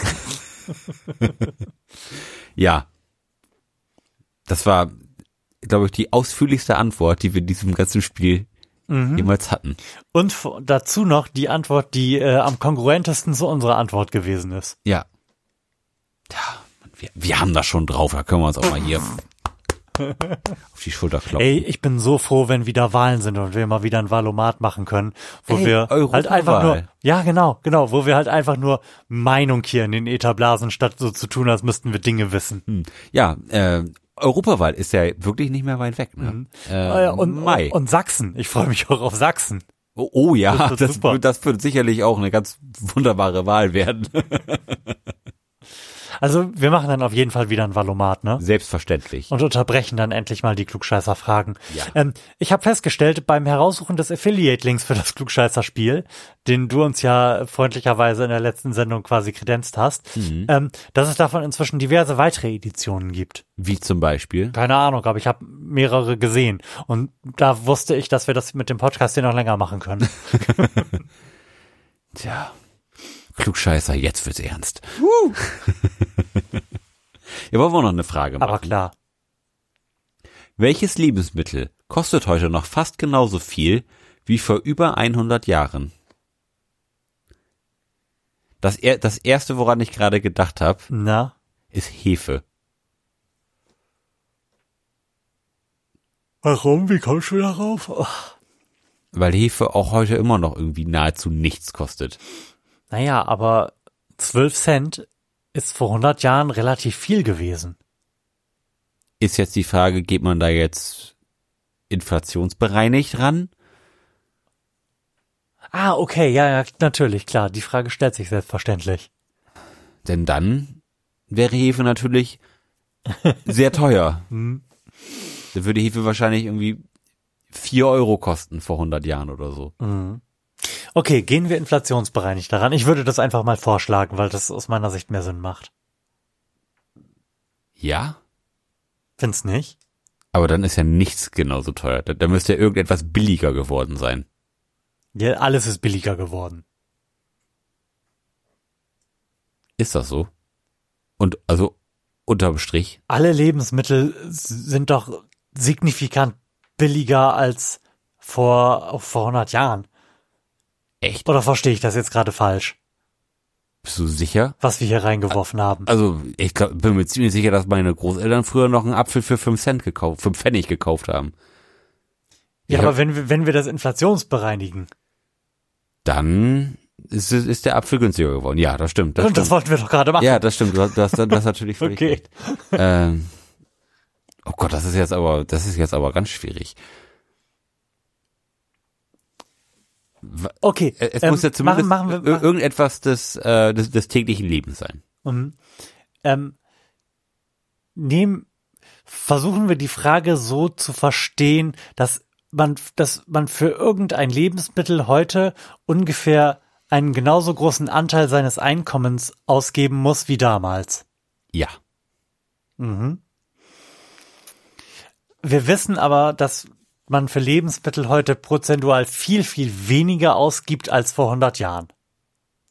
S2: ja. Das war, glaube ich, die ausführlichste Antwort, die wir in diesem ganzen Spiel
S1: Mhm.
S2: jemals hatten.
S1: Und dazu noch die Antwort, die äh, am kongruentesten zu unserer Antwort gewesen ist.
S2: Ja. Ja, wir, wir haben das schon drauf, da können wir uns auch mal hier [laughs] auf die Schulter klopfen.
S1: Ey, ich bin so froh, wenn wieder Wahlen sind und wir mal wieder ein Valomat machen können, wo
S2: Ey,
S1: wir halt
S2: Europawahl.
S1: einfach nur, ja genau, genau, wo wir halt einfach nur Meinung hier in den Äther blasen, statt so zu tun, als müssten wir Dinge wissen.
S2: Hm. Ja, äh, Europawahl ist ja wirklich nicht mehr weit weg. Ne? Äh,
S1: Äh, und,
S2: Mai.
S1: und Sachsen, ich freue mich auch auf Sachsen.
S2: oh, oh ja,
S1: Das wird
S2: das, das wird sicherlich auch eine ganz wunderbare Wahl werden. [laughs]
S1: Also wir machen dann auf jeden Fall wieder ein Valomat, ne?
S2: Selbstverständlich.
S1: Und unterbrechen dann endlich mal die Klugscheißer-Fragen.
S2: Ja.
S1: Ähm, ich habe festgestellt, beim Heraussuchen des Affiliate-Links für das Klugscheißer-Spiel, den du uns ja freundlicherweise in der letzten Sendung quasi kredenzt hast, ähm, dass es davon inzwischen diverse weitere Editionen gibt.
S2: Wie zum Beispiel.
S1: Keine Ahnung, aber ich habe mehrere gesehen. Und da wusste ich, dass wir das mit dem Podcast hier noch länger machen können. [laughs]
S2: Tja. Klugscheißer, jetzt wird's ernst. [laughs] ja, wollen wir noch eine Frage machen.
S1: aber klar.
S2: Welches Lebensmittel kostet heute noch fast genauso viel wie vor über 100 Jahren? Das, er, das erste, woran ich gerade gedacht habe,
S1: Na?
S2: ist Hefe.
S1: Warum? Wie kommst du darauf? Oh.
S2: Weil Hefe auch heute immer noch irgendwie nahezu nichts kostet.
S1: Naja, aber 12 Cent ist vor 100 Jahren relativ viel gewesen.
S2: Ist jetzt die Frage, geht man da jetzt inflationsbereinigt ran?
S1: Ah, okay, ja, ja, natürlich, klar. Die Frage stellt sich selbstverständlich.
S2: Denn dann wäre Hefe natürlich [laughs] sehr teuer.
S1: Hm.
S2: Dann würde Hefe wahrscheinlich irgendwie vier Euro kosten vor 100 Jahren oder so.
S1: Okay, gehen wir inflationsbereinigt daran. Ich würde das einfach mal vorschlagen, weil das aus meiner Sicht mehr Sinn macht.
S2: Ja?
S1: Find's nicht?
S2: Aber dann ist ja nichts genauso teuer. Da, da müsste ja irgendetwas billiger geworden sein.
S1: Ja, alles ist billiger geworden.
S2: Ist das so? Und also unterm Strich?
S1: Alle Lebensmittel sind doch signifikant billiger als vor, vor 100 Jahren.
S2: Echt?
S1: Oder verstehe ich das jetzt gerade falsch,
S2: Bist du sicher?
S1: was wir hier reingeworfen haben?
S2: Also ich glaub, bin mir ziemlich sicher, dass meine Großeltern früher noch einen Apfel für fünf Cent gekauft, fünf Pfennig gekauft haben.
S1: Ja,
S2: Ich
S1: aber
S2: hab-
S1: wenn wir, wenn wir das inflationsbereinigen,
S2: Dann ist, ist der Apfel günstiger geworden. Ja, das stimmt. Das
S1: und das
S2: stimmt.
S1: wollten wir doch gerade machen.
S2: Ja, das stimmt. Du hast, du hast, du hast natürlich völlig
S1: Okay.
S2: recht. Ähm, oh Gott, das ist jetzt aber, das ist jetzt aber ganz schwierig.
S1: Okay,
S2: Äh, Es
S1: ähm,
S2: muss ja zumindest
S1: machen, machen wir,
S2: ir- irgendetwas des, äh, des, des täglichen Lebens sein.
S1: Mhm. Ähm, nehmen, versuchen wir die Frage so zu verstehen, dass man, dass man für irgendein Lebensmittel heute ungefähr einen genauso großen Anteil seines Einkommens ausgeben muss wie damals.
S2: Ja.
S1: Mhm. Wir wissen aber, dass man für Lebensmittel heute prozentual viel, viel weniger ausgibt als vor 100 Jahren.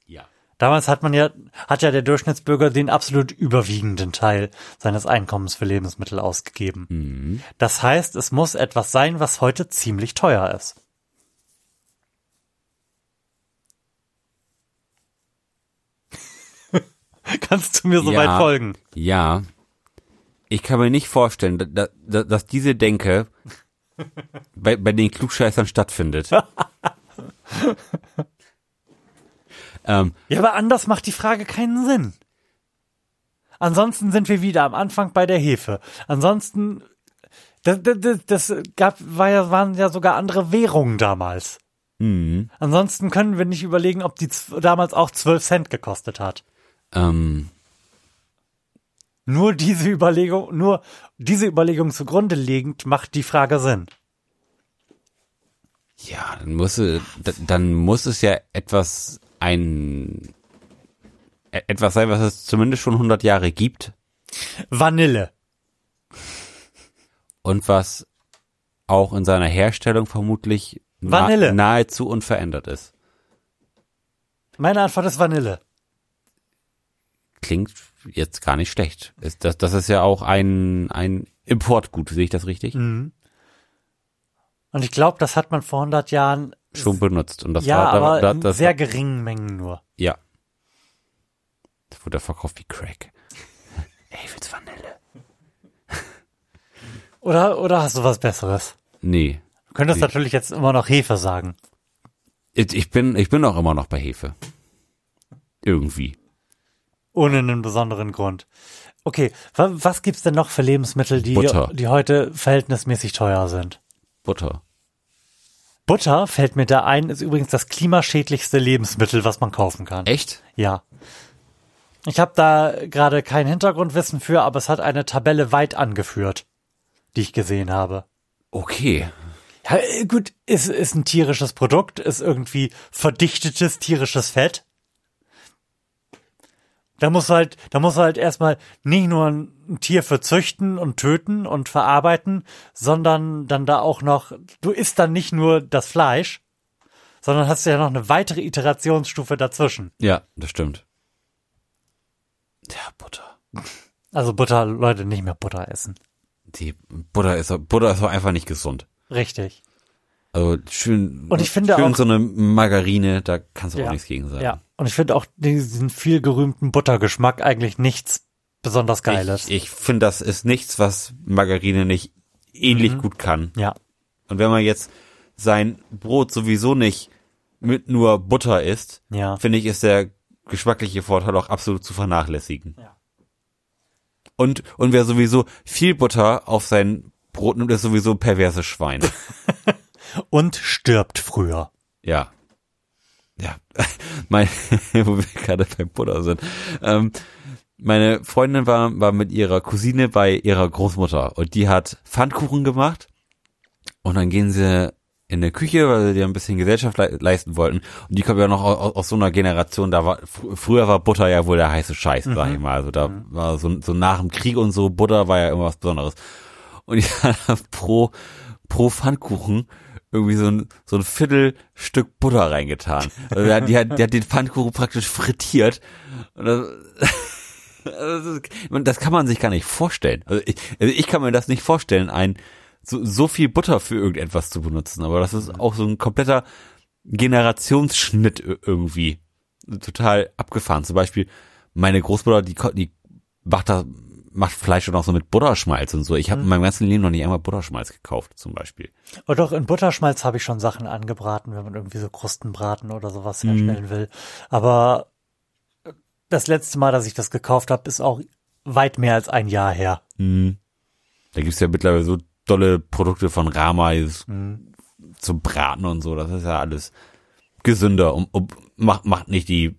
S2: Ja.
S1: Damals hat man ja, hat ja der Durchschnittsbürger den absolut überwiegenden Teil seines Einkommens für Lebensmittel ausgegeben.
S2: Mhm.
S1: Das heißt, es muss etwas sein, was heute ziemlich teuer ist. [laughs] Kannst du mir soweit
S2: Ja.
S1: folgen?
S2: Ja. Ich kann mir nicht vorstellen, da, da, dass diese Denke [laughs] bei, bei den Klugscheißern stattfindet. [laughs] ähm,
S1: Ja, aber anders macht die Frage keinen Sinn. Ansonsten sind wir wieder am Anfang bei der Hefe. Ansonsten, das, das, das gab, war ja, waren ja sogar andere Währungen damals.
S2: mh,
S1: Ansonsten können wir nicht überlegen, ob die damals auch 12 Cent gekostet hat.
S2: ähm,
S1: Nur diese Überlegung, nur diese Überlegung zugrunde legend macht die Frage Sinn.
S2: ja, dann muss, es- da- dann muss es ja etwas ein e- etwas sein, was es zumindest schon 100 Jahre gibt.
S1: Vanille.
S2: und was auch in seiner Herstellung vermutlich
S1: Vanille.
S2: nahezu unverändert ist.
S1: Meine Antwort ist Vanille.
S2: Klingt jetzt gar nicht schlecht. Das, das ist ja auch ein, ein Importgut, sehe ich das richtig?
S1: Mhm. Und ich glaube, das hat man vor 100 Jahren
S2: Schon benutzt. Und das
S1: ja,
S2: war, da,
S1: aber
S2: da,
S1: in sehr geringen Mengen nur.
S2: ja. Das wurde verkauft wie Crack. [laughs] Ey, willst Vanille? [laughs]
S1: Oder, oder hast du was Besseres?
S2: Nee.
S1: Du könntest
S2: Nee.
S1: natürlich jetzt immer noch Hefe sagen.
S2: Ich bin, ich bin auch immer noch bei Hefe. Irgendwie.
S1: Ohne einen besonderen Grund. Okay, wa was gibt's denn noch für Lebensmittel, die,
S2: Butter.
S1: die heute verhältnismäßig teuer sind?
S2: Butter.
S1: Butter fällt mir da ein, ist übrigens das klimaschädlichste Lebensmittel, was man kaufen kann.
S2: Echt?
S1: Ja. Ich habe da gerade kein Hintergrundwissen für, aber es hat eine Tabelle weit angeführt, die ich gesehen habe.
S2: Okay.
S1: Ja, gut, ist, ist ein tierisches Produkt, ist irgendwie verdichtetes tierisches Fett. Da muss halt, da muss halt erstmal nicht nur ein Tier für züchten und töten und verarbeiten, sondern dann da auch noch, du isst dann nicht nur das Fleisch, sondern hast ja noch eine weitere Iterationsstufe dazwischen.
S2: Ja, das stimmt. Ja, Butter.
S1: Also Butter, Leute, nicht mehr Butter essen.
S2: Die Butter ist, Butter ist auch einfach nicht gesund.
S1: Richtig.
S2: Also schön,
S1: Und ich finde
S2: schön
S1: auch-
S2: so eine Margarine, da kannst du
S1: Ja.
S2: auch nichts gegen sagen.
S1: Ja. Und ich finde auch diesen viel gerühmten Buttergeschmack eigentlich nichts besonders Geiles.
S2: Ich, ich finde, das ist nichts, was Margarine nicht ähnlich
S1: Mhm.
S2: gut kann.
S1: ja.
S2: Und wenn man jetzt sein Brot sowieso nicht mit nur Butter isst,
S1: Ja.
S2: finde ich, ist der geschmackliche Vorteil auch absolut zu vernachlässigen.
S1: Ja.
S2: Und, und wer sowieso viel Butter auf sein Brot nimmt, ist sowieso ein perverses Schwein. [laughs]
S1: Und stirbt früher.
S2: ja. Ja. [laughs] Mein, [laughs] wo wir gerade beim Butter sind. Ähm, meine Freundin war, war mit ihrer Cousine bei ihrer Großmutter und die hat Pfannkuchen gemacht und dann gehen sie in der Küche, weil sie dir ein bisschen Gesellschaft le leisten wollten. Und die kommen ja noch aus, aus so einer Generation, da war, fr früher war Butter ja wohl der heiße Scheiß, sag ich mal. Also da war so, so nach dem Krieg und so, Butter war ja immer was Besonderes. Und [laughs] die hat pro, pro Pfannkuchen irgendwie so ein, so ein Viertelstück Butter reingetan. Also die, hat, die, hat, die hat den Pfannkuchen praktisch frittiert. Und das, [laughs] das, ist, das kann man sich gar nicht vorstellen. Also ich, also ich kann mir das nicht vorstellen, ein so, so viel Butter für irgendetwas zu benutzen. Aber das ist auch so ein kompletter Generationsschnitt ir- irgendwie. Total abgefahren. Zum Beispiel meine Großmutter, die, die macht da, macht Fleisch auch noch so mit Butterschmalz und so. Ich habe in meinem ganzen Leben noch nicht einmal Butterschmalz gekauft, zum Beispiel.
S1: Und doch in Butterschmalz habe ich schon Sachen angebraten, wenn man irgendwie so Krustenbraten oder sowas herstellen will. Aber das letzte Mal, dass ich das gekauft habe, ist auch weit mehr als ein Jahr her.
S2: Mhm. Da gibt's ja mittlerweile so tolle Produkte von Rama ist zum Braten und so. Das ist ja alles gesünder und, und macht, macht nicht die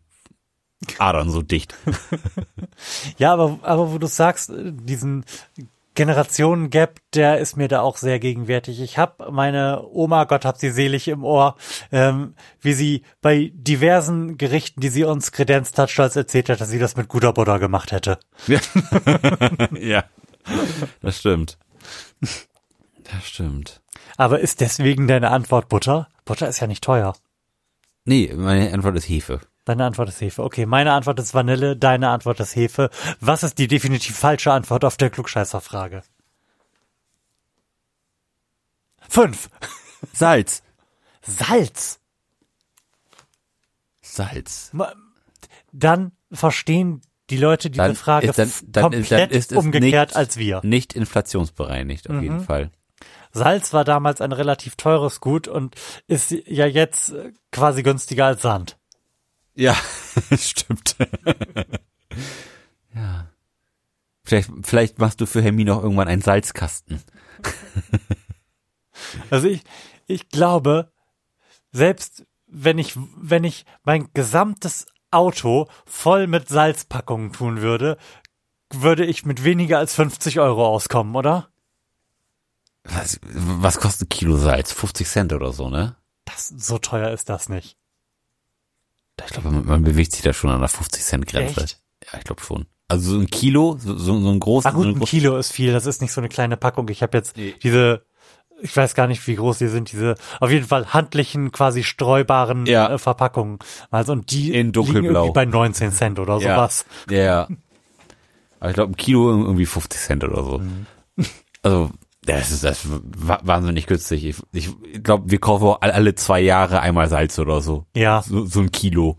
S2: Adern so dicht. [laughs]
S1: Ja, aber, aber wo du sagst, äh, diesen Generationen-Gap, der ist mir da auch sehr gegenwärtig. Ich habe meine Oma, Gott hab sie selig im Ohr, ähm, wie sie bei diversen Gerichten, die sie uns kredenzt hat, stolz erzählt hat, dass sie das mit guter Butter gemacht hätte.
S2: Ja. [laughs] ja, das stimmt. Das stimmt.
S1: Aber ist deswegen deine Antwort Butter? Butter ist ja nicht teuer.
S2: Nee, meine Antwort ist Hefe.
S1: Deine Antwort ist Hefe. Okay, meine Antwort ist Vanille, deine Antwort ist Hefe. Was ist die definitiv falsche Antwort auf der Klugscheißer-Frage? Fünf. [laughs]
S2: Salz.
S1: Salz.
S2: Salz.
S1: Dann verstehen die Leute diese
S2: Dann
S1: Frage
S2: ist- dann- dann ist- dann
S1: komplett
S2: ist
S1: umgekehrt
S2: nicht-
S1: als wir.
S2: Nicht inflationsbereinigt, auf jeden Fall.
S1: Salz war damals ein relativ teures Gut und ist ja jetzt quasi günstiger als Sand.
S2: Ja, [laughs] stimmt. ja. Vielleicht, vielleicht machst du für Hermine auch irgendwann einen Salzkasten. [laughs]
S1: Also ich, ich glaube, selbst wenn ich, wenn ich mein gesamtes Auto voll mit Salzpackungen tun würde, würde ich mit weniger als 50 Euro auskommen, oder?
S2: Was, was kostet ein Kilo Salz? 50 Cent oder so, ne?
S1: Das, so teuer ist das nicht.
S2: Ich glaube, man, bewegt sich da schon an der 50 Cent Grenze.
S1: Echt?
S2: Ja, ich glaube schon. Also so ein Kilo, so, so, ein großes.
S1: Ah gut,
S2: so
S1: ein Kilo ist viel, das ist nicht so eine kleine Packung. Ich habe jetzt
S2: Nee.
S1: diese, ich weiß gar nicht, wie groß die sind, diese auf jeden Fall handlichen, quasi streubaren
S2: Ja.
S1: äh, Verpackungen. Also und die
S2: In
S1: liegen
S2: dunkelblau.
S1: irgendwie bei 19 Cent oder sowas.
S2: Ja, ja. Aber ich glaube, ein Kilo irgendwie 50 Cent oder so.
S1: Mhm.
S2: Also, das ist das wahnsinnig günstig. Ich, ich glaube, wir kaufen alle zwei Jahre einmal Salz oder so.
S1: Ja.
S2: So, so ein Kilo.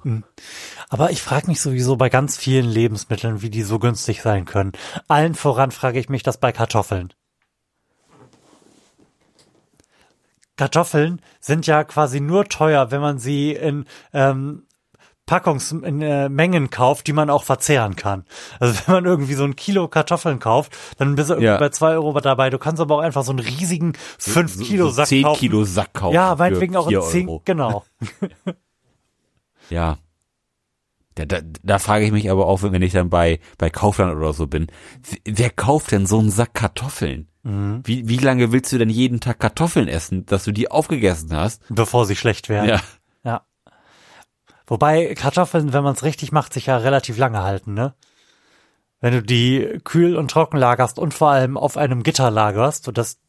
S1: Aber ich frage mich sowieso bei ganz vielen Lebensmitteln, wie die so günstig sein können. Allen voran frage ich mich das bei Kartoffeln. Kartoffeln sind ja quasi nur teuer, wenn man sie in ähm, Packungs in äh, kauft, die man auch verzehren kann. Also wenn man irgendwie so ein Kilo Kartoffeln kauft, dann bist du irgendwie
S2: Ja.
S1: bei zwei Euro dabei. Du kannst aber auch einfach so einen riesigen fünf
S2: So-
S1: Kilo
S2: so
S1: Sack
S2: 10
S1: kaufen.
S2: Kilo Sack kaufen.
S1: Ja, meinetwegen auch
S2: 4
S1: ein 10,
S2: Euro.
S1: genau. [laughs]
S2: Ja. Da, da, da frage ich mich aber auch, wenn ich dann bei, bei Kaufland oder so bin, wer kauft denn so einen Sack Kartoffeln?
S1: Mhm.
S2: Wie, wie lange willst du denn jeden Tag Kartoffeln essen, dass du die aufgegessen hast?
S1: Bevor sie schlecht werden. Ja. Wobei Kartoffeln, wenn man es richtig macht, sich ja relativ lange halten, ne? Wenn du die kühl und trocken lagerst und vor allem auf einem Gitter lagerst, sodass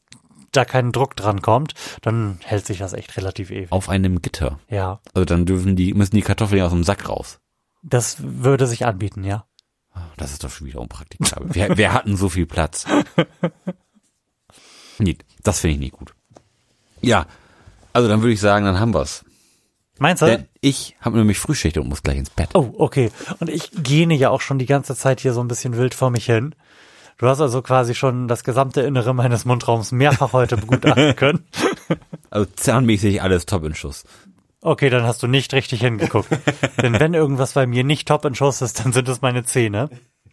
S1: da kein Druck dran kommt, dann hält sich das echt relativ ewig.
S2: Auf einem Gitter.
S1: Ja,
S2: Also dann dürfen die, müssen die Kartoffeln ja aus dem Sack raus.
S1: das würde sich anbieten, ja.
S2: Das ist doch schon wieder unpraktikabel. wer, wer hat denn so viel Platz? [laughs] Nee, das finde ich nicht gut. Ja, also dann würde ich sagen, dann haben wir's.
S1: Meinst du?
S2: Denn ich habe nämlich Frühschicht und muss gleich ins Bett.
S1: Oh, okay. Und ich gähne ja auch schon die ganze Zeit hier so ein bisschen wild vor mich hin. Du hast also quasi schon das gesamte Innere meines Mundraums mehrfach heute begutachten [laughs] können.
S2: Also zahnmäßig alles top in Schuss.
S1: Okay, dann hast du nicht richtig hingeguckt. Denn wenn irgendwas bei mir nicht top in Schuss ist, dann sind es meine Zähne.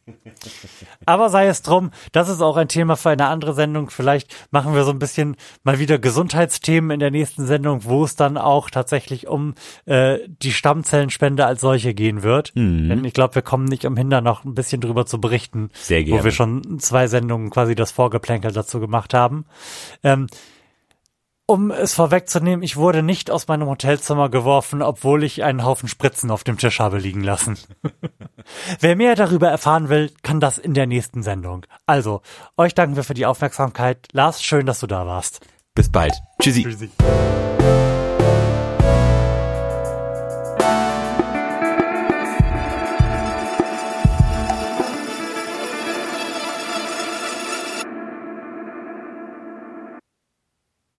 S1: [laughs] Aber sei es drum, das ist auch ein Thema für eine andere Sendung. Vielleicht machen wir so ein bisschen mal wieder Gesundheitsthemen in der nächsten Sendung, wo es dann auch tatsächlich um äh, die Stammzellenspende als solche gehen wird. Denn ich glaube, wir kommen nicht umhin, da noch ein bisschen drüber zu berichten,
S2: Sehr
S1: wo
S2: gerne.
S1: wir schon zwei Sendungen quasi das Vorgeplänkel dazu gemacht haben. Ähm, um es vorwegzunehmen, ich wurde nicht aus meinem Hotelzimmer geworfen, obwohl ich einen Haufen Spritzen auf dem Tisch habe liegen lassen. [laughs] Wer mehr darüber erfahren will, kann das in der nächsten Sendung. Also, euch danken wir für die Aufmerksamkeit. Lars, schön, dass du da warst.
S2: Bis bald. Tschüssi.
S1: Tschüssi.